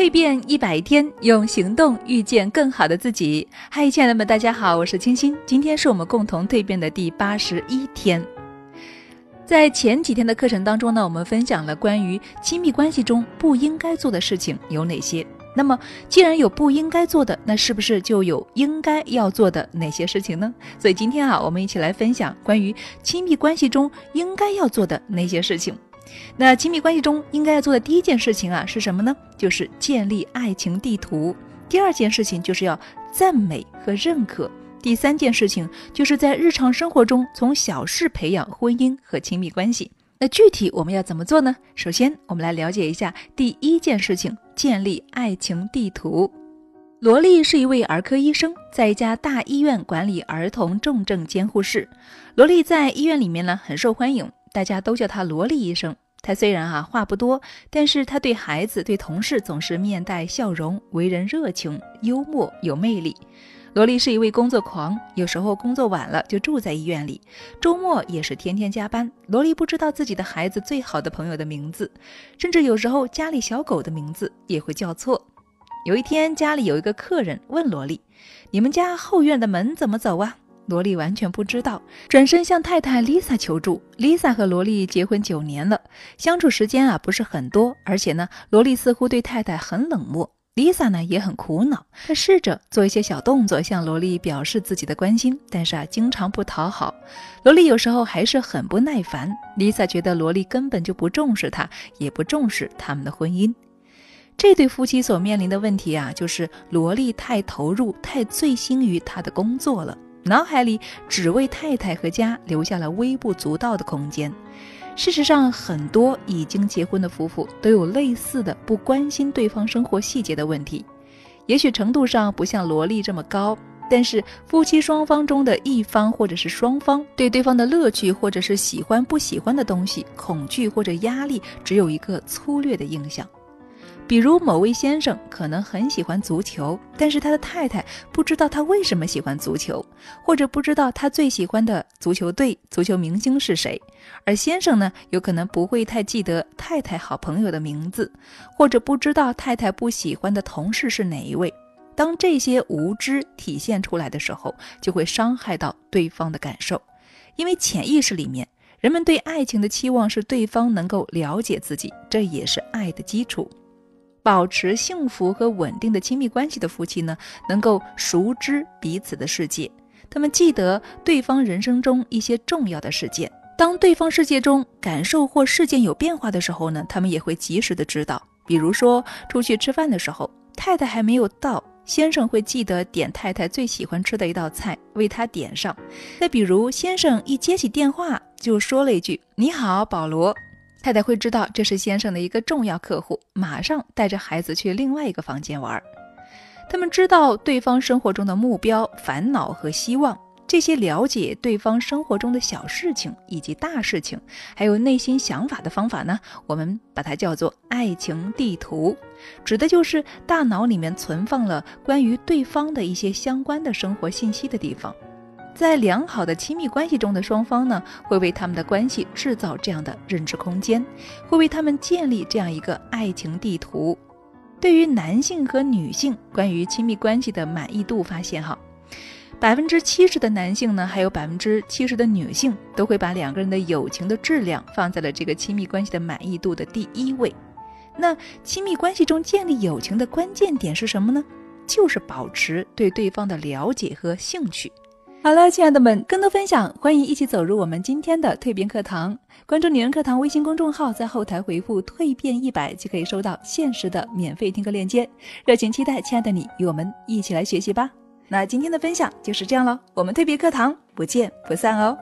蜕变一百天，用行动遇见更好的自己。嗨，亲爱的们，大家好，我是清新。今天是我们共同蜕变的第八十一天。在前几天的课程当中呢，我们分享了关于亲密关系中不应该做的事情有哪些。那么，既然有不应该做的，那是不是就有应该要做的哪些事情呢？所以今天啊，我们一起来分享关于亲密关系中应该要做的那些事情。那亲密关系中应该要做的第一件事情啊是什么呢？就是建立爱情地图。第二件事情就是要赞美和认可。第三件事情就是在日常生活中从小事培养婚姻和亲密关系。那具体我们要怎么做呢？首先，我们来了解一下第一件事情：建立爱情地图。罗莉是一位儿科医生，在一家大医院管理儿童重症监护室。罗莉在医院里面呢很受欢迎。大家都叫他萝莉医生。他虽然啊话不多，但是他对孩子、对同事总是面带笑容，为人热情、幽默、有魅力。萝莉是一位工作狂，有时候工作晚了就住在医院里，周末也是天天加班。萝莉不知道自己的孩子最好的朋友的名字，甚至有时候家里小狗的名字也会叫错。有一天，家里有一个客人问萝莉：“你们家后院的门怎么走啊？”罗莉完全不知道，转身向太太 Lisa 求助。Lisa 和罗莉结婚九年了，相处时间啊不是很多，而且呢，罗莉似乎对太太很冷漠。Lisa 呢也很苦恼，她试着做一些小动作向罗莉表示自己的关心，但是啊，经常不讨好。罗莉有时候还是很不耐烦。Lisa 觉得罗莉根本就不重视她，也不重视他们的婚姻。这对夫妻所面临的问题啊，就是罗莉太投入、太醉心于她的工作了。脑海里只为太太和家留下了微不足道的空间。事实上，很多已经结婚的夫妇都有类似的不关心对方生活细节的问题。也许程度上不像萝莉这么高，但是夫妻双方中的一方或者是双方对对方的乐趣或者是喜欢不喜欢的东西、恐惧或者压力，只有一个粗略的印象。比如某位先生可能很喜欢足球，但是他的太太不知道他为什么喜欢足球，或者不知道他最喜欢的足球队、足球明星是谁。而先生呢，有可能不会太记得太太好朋友的名字，或者不知道太太不喜欢的同事是哪一位。当这些无知体现出来的时候，就会伤害到对方的感受，因为潜意识里面，人们对爱情的期望是对方能够了解自己，这也是爱的基础。保持幸福和稳定的亲密关系的夫妻呢，能够熟知彼此的世界，他们记得对方人生中一些重要的事件。当对方世界中感受或事件有变化的时候呢，他们也会及时的知道。比如说，出去吃饭的时候，太太还没有到，先生会记得点太太最喜欢吃的一道菜，为她点上。再比如，先生一接起电话就说了一句：“你好，保罗。”太太会知道这是先生的一个重要客户，马上带着孩子去另外一个房间玩。他们知道对方生活中的目标、烦恼和希望，这些了解对方生活中的小事情以及大事情，还有内心想法的方法呢？我们把它叫做爱情地图，指的就是大脑里面存放了关于对方的一些相关的生活信息的地方。在良好的亲密关系中的双方呢，会为他们的关系制造这样的认知空间，会为他们建立这样一个爱情地图。对于男性和女性关于亲密关系的满意度发现，哈，百分之七十的男性呢，还有百分之七十的女性都会把两个人的友情的质量放在了这个亲密关系的满意度的第一位。那亲密关系中建立友情的关键点是什么呢？就是保持对对方的了解和兴趣。好了，亲爱的们，更多分享，欢迎一起走入我们今天的蜕变课堂。关注女人课堂微信公众号，在后台回复“蜕变一百”，就可以收到限时的免费听课链接。热情期待，亲爱的你与我们一起来学习吧。那今天的分享就是这样了，我们蜕变课堂不见不散哦。